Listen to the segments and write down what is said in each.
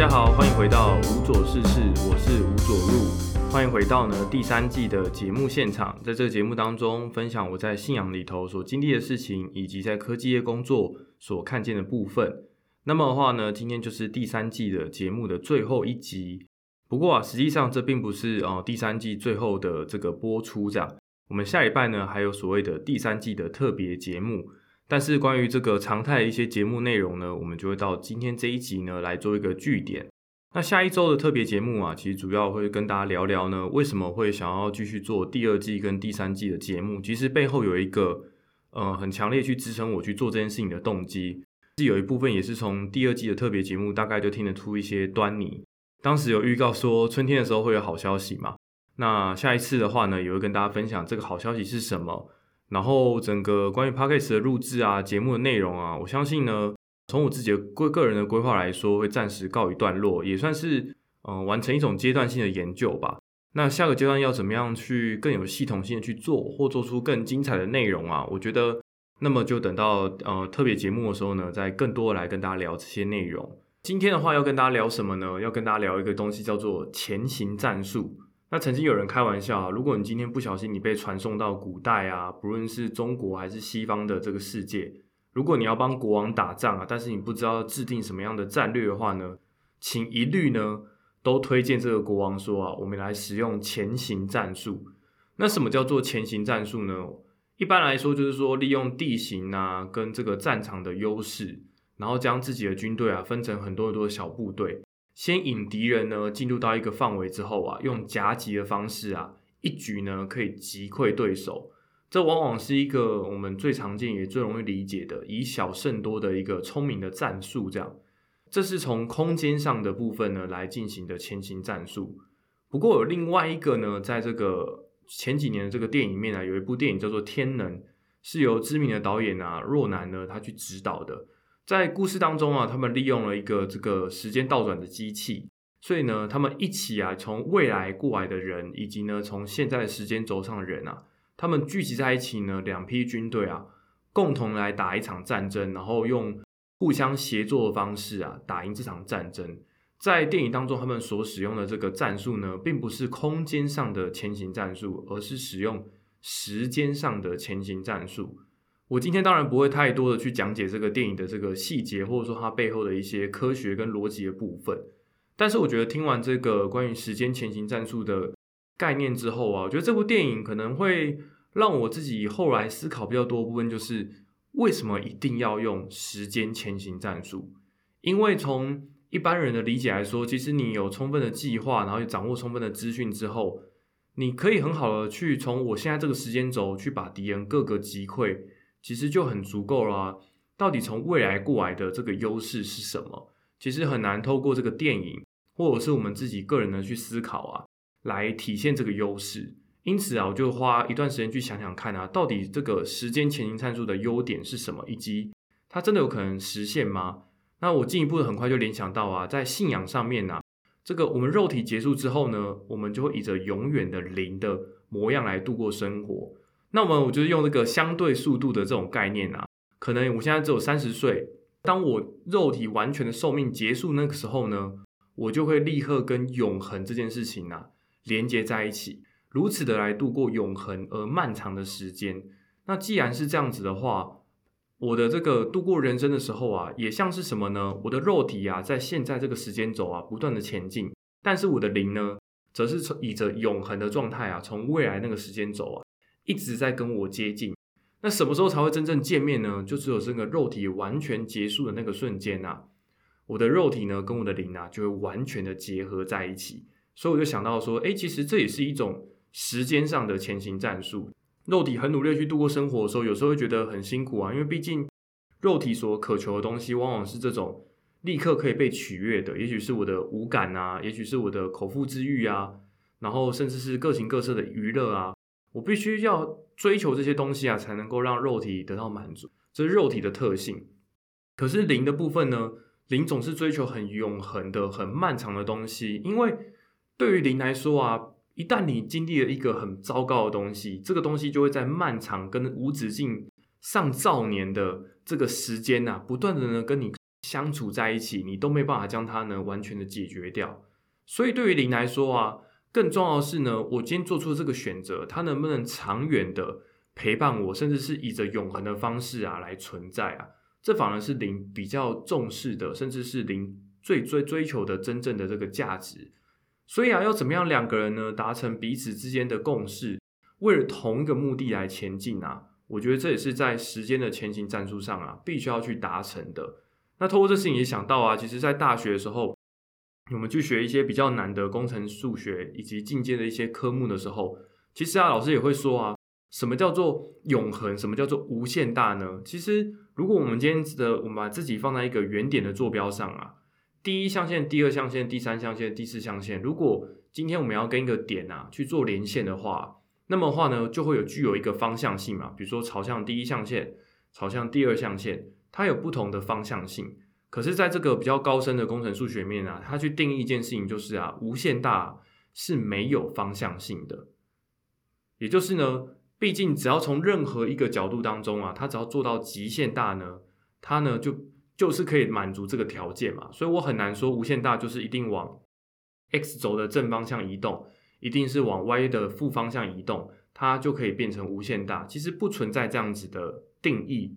大家好，欢迎回到无左事事，我是吴左入，欢迎回到呢第三季的节目现场。在这个节目当中，分享我在信仰里头所经历的事情，以及在科技业工作所看见的部分。那么的话呢，今天就是第三季的节目的最后一集。不过啊，实际上这并不是哦第三季最后的这个播出这样。我们下礼拜呢还有所谓的第三季的特别节目。但是关于这个常态的一些节目内容呢，我们就会到今天这一集呢来做一个据点。那下一周的特别节目啊，其实主要会跟大家聊聊呢，为什么会想要继续做第二季跟第三季的节目？其实背后有一个呃很强烈去支撑我去做这件事情的动机，是有一部分也是从第二季的特别节目大概就听得出一些端倪。当时有预告说春天的时候会有好消息嘛？那下一次的话呢，也会跟大家分享这个好消息是什么。然后整个关于 podcast 的录制啊，节目的内容啊，我相信呢，从我自己的个个人的规划来说，会暂时告一段落，也算是嗯完成一种阶段性的研究吧。那下个阶段要怎么样去更有系统性的去做，或做出更精彩的内容啊？我觉得，那么就等到呃特别节目的时候呢，再更多的来跟大家聊这些内容。今天的话要跟大家聊什么呢？要跟大家聊一个东西叫做前行战术。那曾经有人开玩笑啊，如果你今天不小心你被传送到古代啊，不论是中国还是西方的这个世界，如果你要帮国王打仗啊，但是你不知道制定什么样的战略的话呢，请一律呢都推荐这个国王说啊，我们来使用前行战术。那什么叫做前行战术呢？一般来说就是说利用地形啊跟这个战场的优势，然后将自己的军队啊分成很多很多小部队。先引敌人呢进入到一个范围之后啊，用夹击的方式啊，一举呢可以击溃对手。这往往是一个我们最常见也最容易理解的以小胜多的一个聪明的战术。这样，这是从空间上的部分呢来进行的前行战术。不过有另外一个呢，在这个前几年的这个电影里面啊，有一部电影叫做《天能》，是由知名的导演啊若男呢他去指导的。在故事当中啊，他们利用了一个这个时间倒转的机器，所以呢，他们一起啊，从未来过来的人，以及呢，从现在的时间轴上的人啊，他们聚集在一起呢，两批军队啊，共同来打一场战争，然后用互相协作的方式啊，打赢这场战争。在电影当中，他们所使用的这个战术呢，并不是空间上的前行战术，而是使用时间上的前行战术。我今天当然不会太多的去讲解这个电影的这个细节，或者说它背后的一些科学跟逻辑的部分。但是我觉得听完这个关于时间前行战术的概念之后啊，我觉得这部电影可能会让我自己后来思考比较多的部分，就是为什么一定要用时间前行战术？因为从一般人的理解来说，其实你有充分的计划，然后掌握充分的资讯之后，你可以很好的去从我现在这个时间轴去把敌人各个击溃。其实就很足够了。到底从未来过来的这个优势是什么？其实很难透过这个电影或者是我们自己个人的去思考啊，来体现这个优势。因此啊，我就花一段时间去想想看啊，到底这个时间前进参数的优点是什么，以及它真的有可能实现吗？那我进一步很快就联想到啊，在信仰上面呢，这个我们肉体结束之后呢，我们就会以着永远的灵的模样来度过生活。那我们我就是用这个相对速度的这种概念啊，可能我现在只有三十岁，当我肉体完全的寿命结束那个时候呢，我就会立刻跟永恒这件事情啊连接在一起，如此的来度过永恒而漫长的时间。那既然是这样子的话，我的这个度过人生的时候啊，也像是什么呢？我的肉体啊，在现在这个时间轴啊不断的前进，但是我的灵呢，则是从以着永恒的状态啊，从未来那个时间轴啊。一直在跟我接近，那什么时候才会真正见面呢？就只有这个肉体完全结束的那个瞬间呐，我的肉体呢跟我的灵啊就会完全的结合在一起。所以我就想到说，哎，其实这也是一种时间上的前行战术。肉体很努力去度过生活的时候，有时候会觉得很辛苦啊，因为毕竟肉体所渴求的东西往往是这种立刻可以被取悦的，也许是我的五感啊，也许是我的口腹之欲啊，然后甚至是各形各色的娱乐啊。我必须要追求这些东西啊，才能够让肉体得到满足，这是肉体的特性。可是灵的部分呢？灵总是追求很永恒的、很漫长的东西，因为对于灵来说啊，一旦你经历了一个很糟糕的东西，这个东西就会在漫长跟无止境上兆年的这个时间呐，不断的呢跟你相处在一起，你都没办法将它呢完全的解决掉。所以对于灵来说啊，更重要的是呢，我今天做出这个选择，它能不能长远的陪伴我，甚至是以着永恒的方式啊来存在啊？这反而是零比较重视的，甚至是零最追追求的真正的这个价值。所以啊，要怎么样两个人呢达成彼此之间的共识，为了同一个目的来前进啊？我觉得这也是在时间的前行战术上啊，必须要去达成的。那透过这事情也想到啊，其实在大学的时候，我们去学一些比较难的工程数学以及进阶的一些科目的时候，其实啊，老师也会说啊，什么叫做永恒，什么叫做无限大呢？其实如果我们今天的我们把自己放在一个原点的坐标上啊。第一象限、第二象限、第三象限、第四象限，如果今天我们要跟一个点啊去做连线的话，那么话呢就会有具有一个方向性嘛，比如说朝向第一象限、朝向第二象限，它有不同的方向性。可是，在这个比较高深的工程数学面啊，它去定义一件事情就是啊，无限大是没有方向性的。也就是呢，毕竟只要从任何一个角度当中啊，它只要做到极限大呢，它呢就。就是可以满足这个条件嘛，所以我很难说无限大就是一定往 x 轴的正方向移动，一定是往 y 的负方向移动，它就可以变成无限大。其实不存在这样子的定义。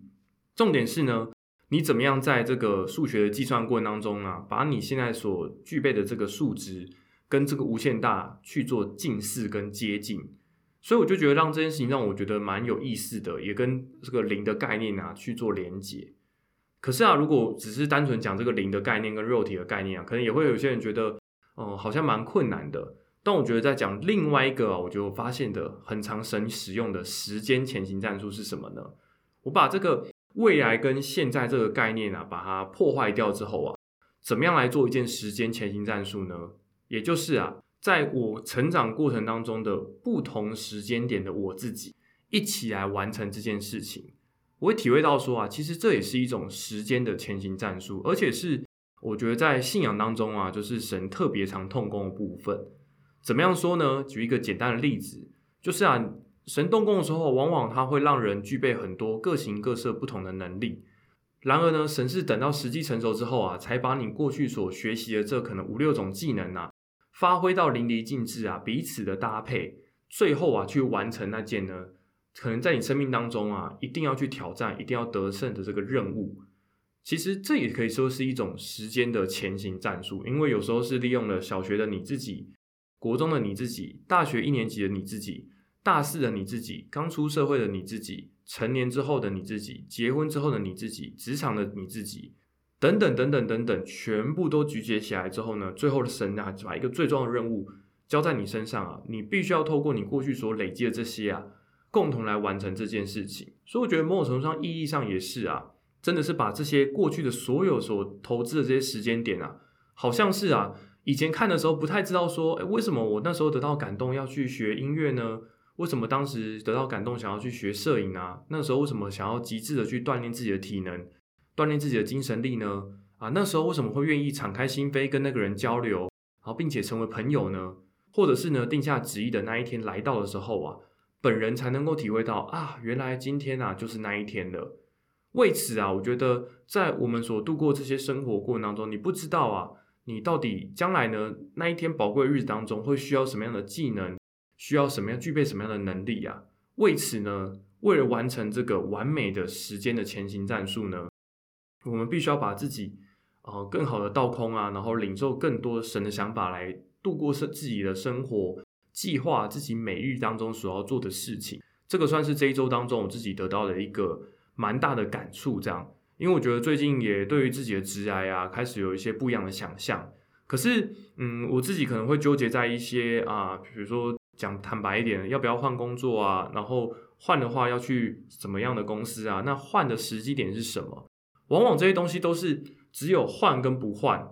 重点是呢，你怎么样在这个数学的计算过程当中啊，把你现在所具备的这个数值跟这个无限大去做近似跟接近。所以我就觉得让这件事情让我觉得蛮有意思的，也跟这个零的概念啊去做连接。可是啊，如果只是单纯讲这个零的概念跟肉体的概念啊，可能也会有些人觉得，嗯，好像蛮困难的。但我觉得在讲另外一个，啊我就发现的很长神使用的时间前行战术是什么呢？我把这个未来跟现在这个概念啊，把它破坏掉之后啊，怎么样来做一件时间前行战术呢？也就是啊，在我成长过程当中的不同时间点的我自己，一起来完成这件事情。我会体会到说啊，其实这也是一种时间的前行战术，而且是我觉得在信仰当中啊，就是神特别常痛工的部分。怎么样说呢？举一个简单的例子，就是啊，神动工的时候，往往他会让人具备很多各形各色不同的能力。然而呢，神是等到时机成熟之后啊，才把你过去所学习的这可能五六种技能啊，发挥到淋漓尽致啊，彼此的搭配，最后啊，去完成那件呢。可能在你生命当中啊，一定要去挑战、一定要得胜的这个任务，其实这也可以说是一种时间的前行战术。因为有时候是利用了小学的你自己、国中的你自己、大学一年级的你自己、大四的你自己、刚出社会的你自己、成年之后的你自己、结婚之后的你自己、职场的你自己等等等等等等，全部都集结起来之后呢，最后的神啊，把一个最重要的任务交在你身上啊，你必须要透过你过去所累积的这些啊。共同来完成这件事情，所以我觉得某种程度上意义上也是啊，真的是把这些过去的所有所投资的这些时间点啊，好像是啊，以前看的时候不太知道说，哎，为什么我那时候得到感动要去学音乐呢？为什么当时得到感动想要去学摄影啊？那时候为什么想要极致的去锻炼自己的体能，锻炼自己的精神力呢？啊，那时候为什么会愿意敞开心扉跟那个人交流，然后并且成为朋友呢？或者是呢，定下旨意的那一天来到的时候啊？本人才能够体会到啊，原来今天啊就是那一天了。为此啊，我觉得在我们所度过这些生活过程当中，你不知道啊，你到底将来呢那一天宝贵日子当中会需要什么样的技能，需要什么样具备什么样的能力啊？为此呢，为了完成这个完美的时间的前行战术呢，我们必须要把自己呃更好的倒空啊，然后领受更多神的想法来度过生自己的生活。计划自己每日当中所要做的事情，这个算是这一周当中我自己得到的一个蛮大的感触。这样，因为我觉得最近也对于自己的职涯啊，开始有一些不一样的想象。可是，嗯，我自己可能会纠结在一些啊，比如说讲坦白一点，要不要换工作啊？然后换的话要去什么样的公司啊？那换的时机点是什么？往往这些东西都是只有换跟不换，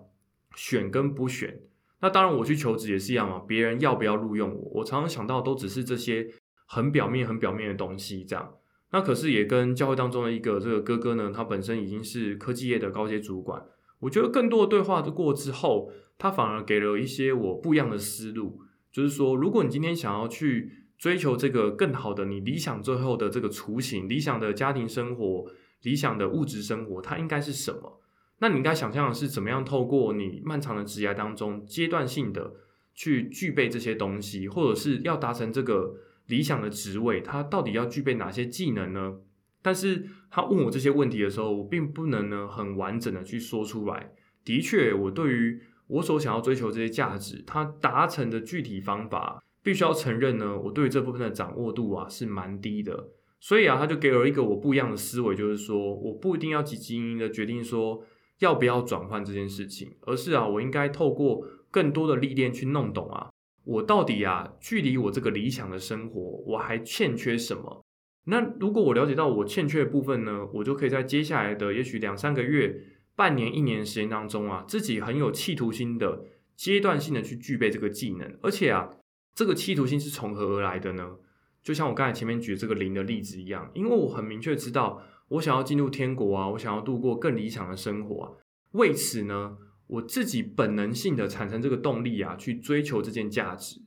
选跟不选。那当然，我去求职也是一样嘛。别人要不要录用我，我常常想到都只是这些很表面、很表面的东西。这样，那可是也跟教会当中的一个这个哥哥呢，他本身已经是科技业的高阶主管。我觉得更多的对话过之后，他反而给了一些我不一样的思路。就是说，如果你今天想要去追求这个更好的你理想最后的这个雏形，理想的家庭生活、理想的物质生活，它应该是什么？那你应该想象的是怎么样透过你漫长的职涯当中阶段性的去具备这些东西，或者是要达成这个理想的职位，它到底要具备哪些技能呢？但是他问我这些问题的时候，我并不能呢很完整的去说出来。的确，我对于我所想要追求这些价值，它达成的具体方法，必须要承认呢，我对于这部分的掌握度啊是蛮低的。所以啊，他就给了一个我不一样的思维，就是说，我不一定要积极的决定说。要不要转换这件事情，而是啊，我应该透过更多的历练去弄懂啊，我到底啊，距离我这个理想的生活，我还欠缺什么？那如果我了解到我欠缺的部分呢，我就可以在接下来的也许两三个月、半年、一年时间当中啊，自己很有企图心的阶段性的去具备这个技能，而且啊，这个企图心是从何而来的呢？就像我刚才前面举这个零的例子一样，因为我很明确知道。我想要进入天国啊！我想要度过更理想的生活啊！为此呢，我自己本能性的产生这个动力啊，去追求这件价值。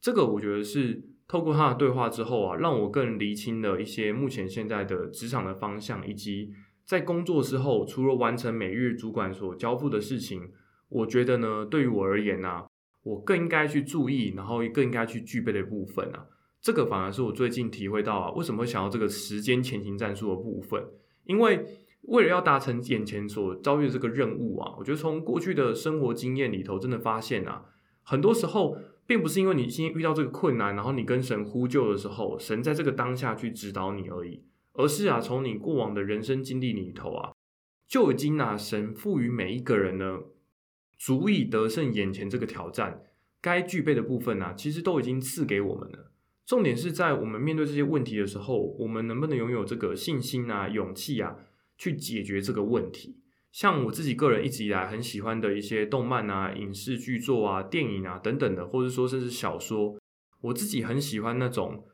这个我觉得是透过他的对话之后啊，让我更厘清了一些目前现在的职场的方向，以及在工作之后，除了完成每日主管所交付的事情，我觉得呢，对于我而言呢，我更应该去注意，然后更应该去具备的部分啊。这个反而是我最近体会到啊，为什么会想要这个时间前行战术的部分？因为为了要达成眼前所遭遇的这个任务啊，我觉得从过去的生活经验里头，真的发现啊，很多时候并不是因为你今天遇到这个困难，然后你跟神呼救的时候，神在这个当下去指导你而已，而是啊，从你过往的人生经历里头啊，就已经啊，神赋予每一个人呢，足以得胜眼前这个挑战该具备的部分啊，其实都已经赐给我们了。重点是在我们面对这些问题的时候，我们能不能拥有这个信心啊、勇气啊，去解决这个问题？像我自己个人一直以来很喜欢的一些动漫啊、影视剧作啊、电影啊等等的，或者说甚至小说，我自己很喜欢那种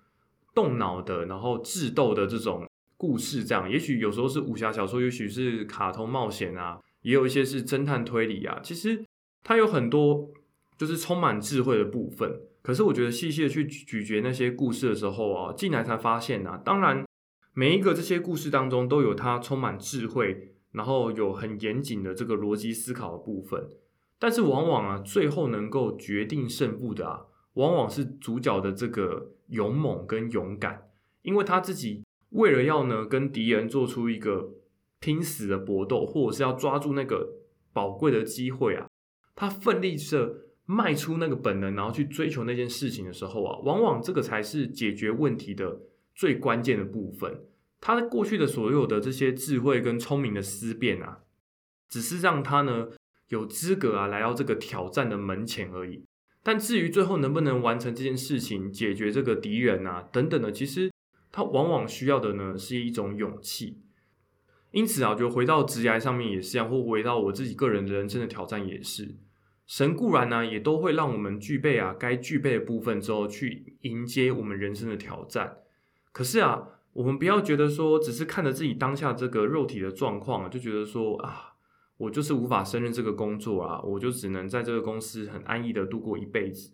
动脑的，然后智斗的这种故事。这样，也许有时候是武侠小说，也许是卡通冒险啊，也有一些是侦探推理啊。其实它有很多就是充满智慧的部分。可是我觉得细细的去咀嚼那些故事的时候啊，进来才发现呐，当然每一个这些故事当中都有它充满智慧，然后有很严谨的这个逻辑思考的部分。但是往往啊，最后能够决定胜负的啊，往往是主角的这个勇猛跟勇敢，因为他自己为了要呢跟敌人做出一个拼死的搏斗，或者是要抓住那个宝贵的机会啊，他奋力着。迈出那个本能，然后去追求那件事情的时候啊，往往这个才是解决问题的最关键的部分。他过去的所有的这些智慧跟聪明的思辨啊，只是让他呢有资格啊来到这个挑战的门前而已。但至于最后能不能完成这件事情，解决这个敌人啊等等的，其实他往往需要的呢是一种勇气。因此啊，就回到职业上面也是一样，或回到我自己个人人生的挑战也是。神固然呢，也都会让我们具备啊该具备的部分之后，去迎接我们人生的挑战。可是啊，我们不要觉得说，只是看着自己当下这个肉体的状况，就觉得说啊，我就是无法胜任这个工作啊，我就只能在这个公司很安逸的度过一辈子。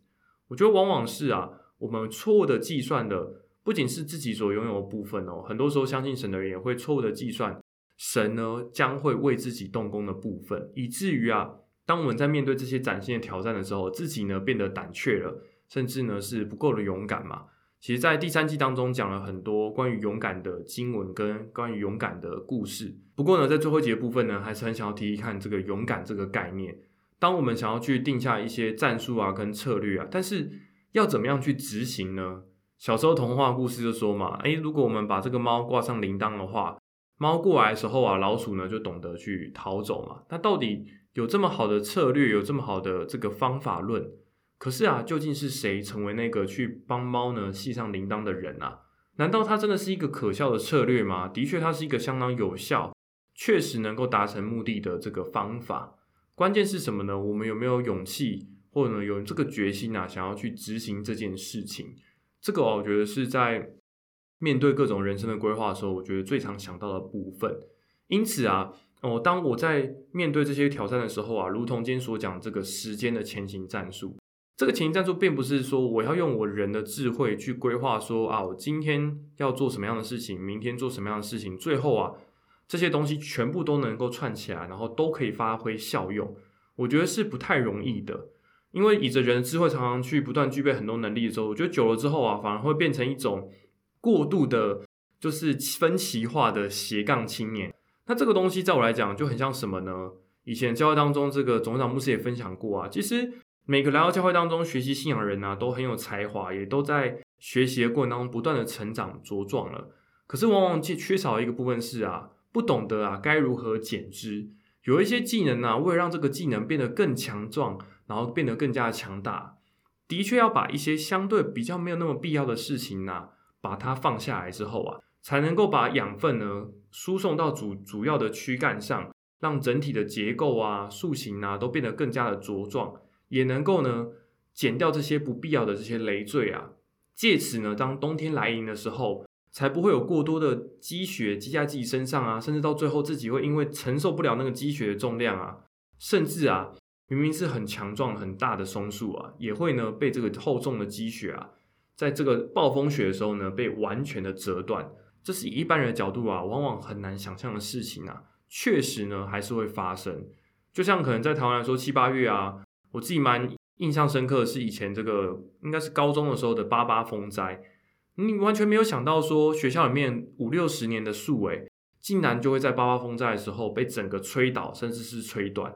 我觉得往往是啊，我们错误的计算的不仅是自己所拥有的部分哦，很多时候相信神的人也会错误的计算神呢将会为自己动工的部分，以至于啊。当我们在面对这些崭新的挑战的时候，自己呢变得胆怯了，甚至呢是不够的勇敢嘛？其实，在第三季当中讲了很多关于勇敢的经文跟关于勇敢的故事。不过呢，在最后一节部分呢，还是很想要提一看这个勇敢这个概念。当我们想要去定下一些战术啊跟策略啊，但是要怎么样去执行呢？小时候童话故事就说嘛，诶，如果我们把这个猫挂上铃铛的话，猫过来的时候啊，老鼠呢就懂得去逃走嘛。那到底？有这么好的策略，有这么好的这个方法论，可是啊，究竟是谁成为那个去帮猫呢系上铃铛的人啊？难道它真的是一个可笑的策略吗？的确，它是一个相当有效，确实能够达成目的的这个方法。关键是什么呢？我们有没有勇气，或者有这个决心啊，想要去执行这件事情？这个我觉得是在面对各种人生的规划的时候，我觉得最常想到的部分。因此啊。哦，当我在面对这些挑战的时候啊，如同今天所讲这个时间的前行战术，这个前行战术并不是说我要用我人的智慧去规划说啊，我今天要做什么样的事情，明天做什么样的事情，最后啊这些东西全部都能够串起来，然后都可以发挥效用，我觉得是不太容易的。因为以着人的智慧，常常去不断具备很多能力的时候，我觉得久了之后啊，反而会变成一种过度的，就是分歧化的斜杠青年。那这个东西在我来讲就很像什么呢？以前教会当中，这个总长牧师也分享过啊。其实每个来到教会当中学习信仰的人啊，都很有才华，也都在学习的过程当中不断的成长茁壮了。可是往往缺缺少一个部分是啊，不懂得啊该如何减脂。有一些技能啊，为了让这个技能变得更强壮。然后变得更加的强大，的确要把一些相对比较没有那么必要的事情呢，把它放下来之后啊，才能够把养分呢输送到主主要的躯干上，让整体的结构啊、塑形啊都变得更加的茁壮，也能够呢减掉这些不必要的这些累赘啊，借此呢，当冬天来临的时候，才不会有过多的积雪积在自己身上啊，甚至到最后自己会因为承受不了那个积雪的重量啊，甚至啊。明明是很强壮、很大的松树啊，也会呢被这个厚重的积雪啊，在这个暴风雪的时候呢，被完全的折断。这是以一般人的角度啊，往往很难想象的事情啊，确实呢还是会发生。就像可能在台湾来说，七八月啊，我自己蛮印象深刻的是以前这个应该是高中的时候的八八风灾，你完全没有想到说学校里面五六十年的树诶，竟然就会在八八风灾的时候被整个吹倒，甚至是吹断。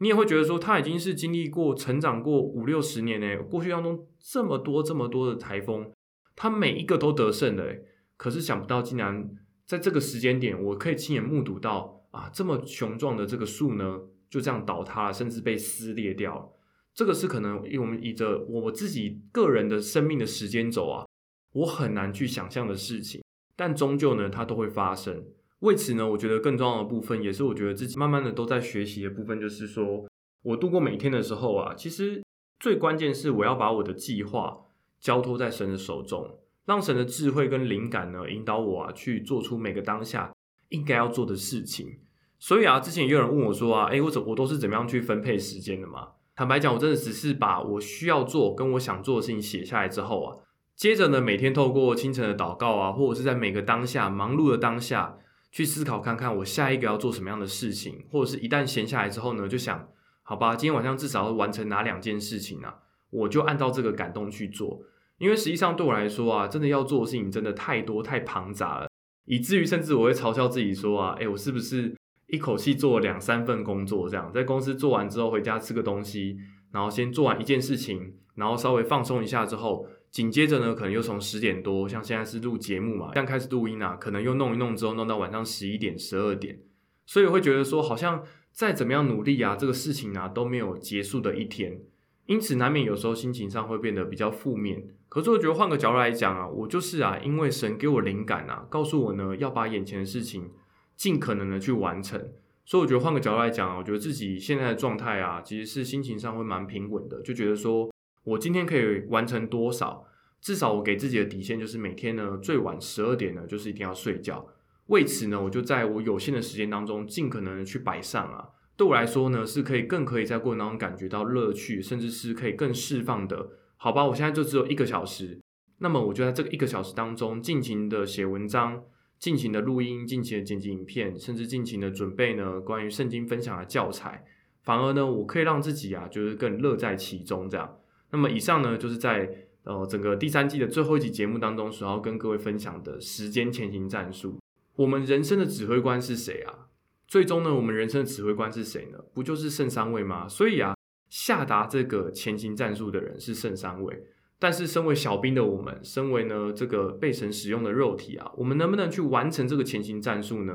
你也会觉得说，他已经是经历过、成长过五六十年呢。过去当中这么多、这么多的台风，他每一个都得胜的。可是想不到，竟然在这个时间点，我可以亲眼目睹到啊，这么雄壮的这个树呢，就这样倒塌了，甚至被撕裂掉了。这个是可能，我们以着我自己个人的生命的时间轴啊，我很难去想象的事情。但终究呢，它都会发生。为此呢，我觉得更重要的部分，也是我觉得自己慢慢的都在学习的部分，就是说我度过每一天的时候啊，其实最关键是我要把我的计划交托在神的手中，让神的智慧跟灵感呢引导我啊去做出每个当下应该要做的事情。所以啊，之前也有人问我说啊，哎，我怎我都是怎么样去分配时间的嘛？坦白讲，我真的只是把我需要做跟我想做的事情写下来之后啊，接着呢，每天透过清晨的祷告啊，或者是在每个当下忙碌的当下。去思考看看我下一个要做什么样的事情，或者是一旦闲下来之后呢，就想好吧，今天晚上至少要完成哪两件事情啊？我就按照这个感动去做。因为实际上对我来说啊，真的要做的事情真的太多太庞杂了，以至于甚至我会嘲笑自己说啊，哎，我是不是一口气做两三份工作这样？在公司做完之后回家吃个东西，然后先做完一件事情，然后稍微放松一下之后。紧接着呢，可能又从十点多，像现在是录节目嘛，这样开始录音啊，可能又弄一弄之后，弄到晚上十一点、十二点，所以会觉得说，好像再怎么样努力啊，这个事情啊都没有结束的一天，因此难免有时候心情上会变得比较负面。可是我觉得换个角度来讲啊，我就是啊，因为神给我灵感啊，告诉我呢要把眼前的事情尽可能的去完成，所以我觉得换个角度来讲啊，我觉得自己现在的状态啊，其实是心情上会蛮平稳的，就觉得说。我今天可以完成多少？至少我给自己的底线就是每天呢最晚十二点呢就是一定要睡觉。为此呢，我就在我有限的时间当中尽可能的去摆上啊。对我来说呢，是可以更可以在过程当中感觉到乐趣，甚至是可以更释放的。好吧，我现在就只有一个小时，那么我就在这个一个小时当中尽情的写文章，尽情的录音，尽情的剪辑影片，甚至尽情的准备呢关于圣经分享的教材。反而呢，我可以让自己啊就是更乐在其中这样。那么以上呢，就是在呃整个第三季的最后一集节目当中，所要跟各位分享的时间前行战术。我们人生的指挥官是谁啊？最终呢，我们人生的指挥官是谁呢？不就是圣三位吗？所以啊，下达这个前行战术的人是圣三位。但是身为小兵的我们，身为呢这个被神使用的肉体啊，我们能不能去完成这个前行战术呢？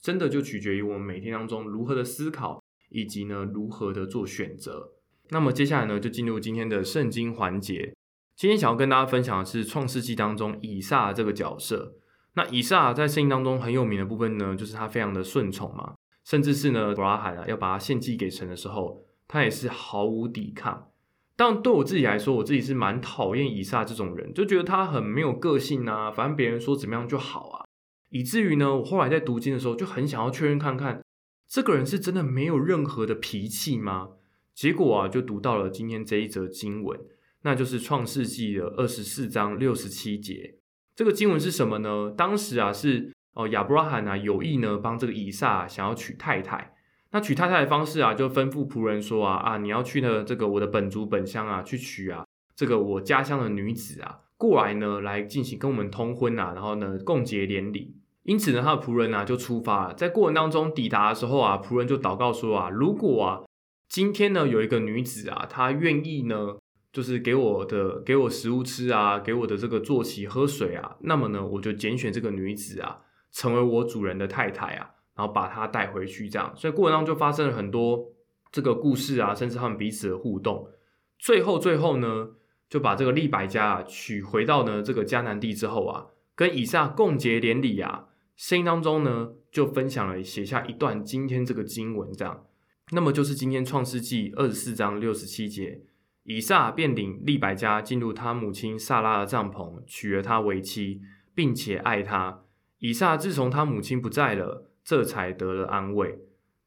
真的就取决于我们每天当中如何的思考，以及呢如何的做选择。那么接下来呢，就进入今天的圣经环节。今天想要跟大家分享的是创世纪当中以撒这个角色。那以撒在圣经当中很有名的部分呢，就是他非常的顺从嘛，甚至是呢，伯拉罕啊要把他献祭给神的时候，他也是毫无抵抗。但对我自己来说，我自己是蛮讨厌以撒这种人，就觉得他很没有个性啊，反正别人说怎么样就好啊，以至于呢，我后来在读经的时候就很想要确认看看，这个人是真的没有任何的脾气吗？结果啊，就读到了今天这一则经文，那就是创世纪的二十四章六十七节。这个经文是什么呢？当时啊，是哦，亚伯拉罕啊有意呢帮这个以撒想要娶太太。那娶太太的方式啊，就吩咐仆人说啊啊，你要去呢这个我的本族本乡啊去娶啊这个我家乡的女子啊过来呢来进行跟我们通婚啊，然后呢共结连理。因此呢，他的仆人啊就出发了。在过程当中抵达的时候啊，仆人就祷告说啊，如果啊今天呢有一个女子啊，她愿意呢就是给我的给我食物吃啊，给我的这个坐骑喝水啊，那么呢我就拣选这个女子啊成为我主人的太太啊。然后把她带回去，这样，所以过程当中就发生了很多这个故事啊，甚至他们彼此的互动。最后，最后呢，就把这个利百加娶回到呢这个迦南地之后啊，跟以撒共结连理啊。声音当中呢，就分享了写下一段今天这个经文，这样，那么就是今天创世纪二十四章六十七节，以撒便领利百加进入他母亲萨拉的帐篷，娶了她为妻，并且爱她。以撒自从他母亲不在了。这才得了安慰。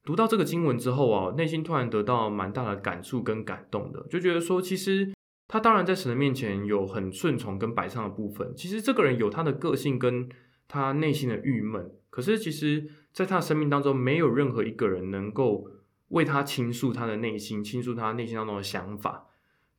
读到这个经文之后啊，内心突然得到蛮大的感触跟感动的，就觉得说，其实他当然在神的面前有很顺从跟摆上的部分。其实这个人有他的个性跟他内心的郁闷，可是其实在他生命当中，没有任何一个人能够为他倾诉他的内心，倾诉他内心当中的想法。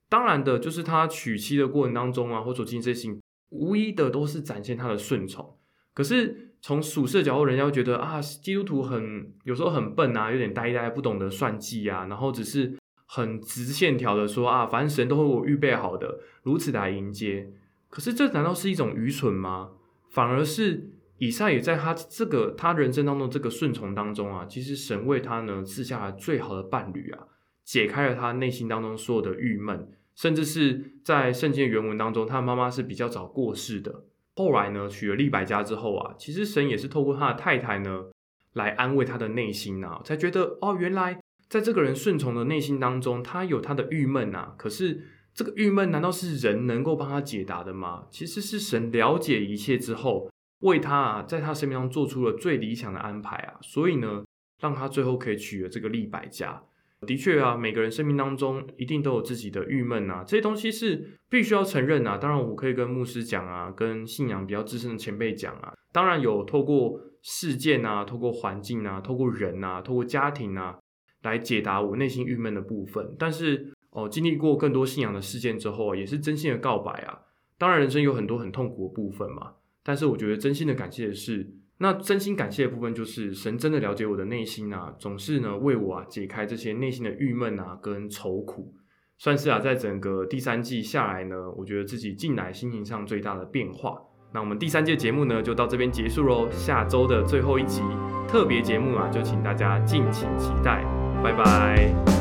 当然的，就是他娶妻的过程当中啊，或者经历这些事情，无一的都是展现他的顺从。可是从属世的角度，人家会觉得啊，基督徒很有时候很笨啊，有点呆呆，不懂得算计啊，然后只是很直线条的说啊，反正神都会我预备好的，如此来迎接。可是这难道是一种愚蠢吗？反而是以赛也在他这个他人生当中这个顺从当中啊，其实神为他呢赐下了最好的伴侣啊，解开了他内心当中所有的郁闷，甚至是在圣经的原文当中，他的妈妈是比较早过世的。后来呢，娶了利百家之后啊，其实神也是透过他的太太呢，来安慰他的内心啊，才觉得哦，原来在这个人顺从的内心当中，他有他的郁闷啊。可是这个郁闷难道是人能够帮他解答的吗？其实是神了解一切之后，为他啊，在他生命中做出了最理想的安排啊，所以呢，让他最后可以娶了这个利百家。的确啊，每个人生命当中一定都有自己的郁闷啊，这些东西是必须要承认啊。当然，我可以跟牧师讲啊，跟信仰比较资深的前辈讲啊。当然有透过事件啊，透过环境啊，透过人啊，透过家庭啊，来解答我内心郁闷的部分。但是哦，经历过更多信仰的事件之后，也是真心的告白啊。当然，人生有很多很痛苦的部分嘛，但是我觉得真心的感谢的是。那真心感谢的部分就是神真的了解我的内心啊，总是呢为我啊解开这些内心的郁闷啊跟愁苦，算是啊在整个第三季下来呢，我觉得自己近来心情上最大的变化。那我们第三届节目呢就到这边结束喽，下周的最后一集特别节目啊，就请大家敬请期待，拜拜。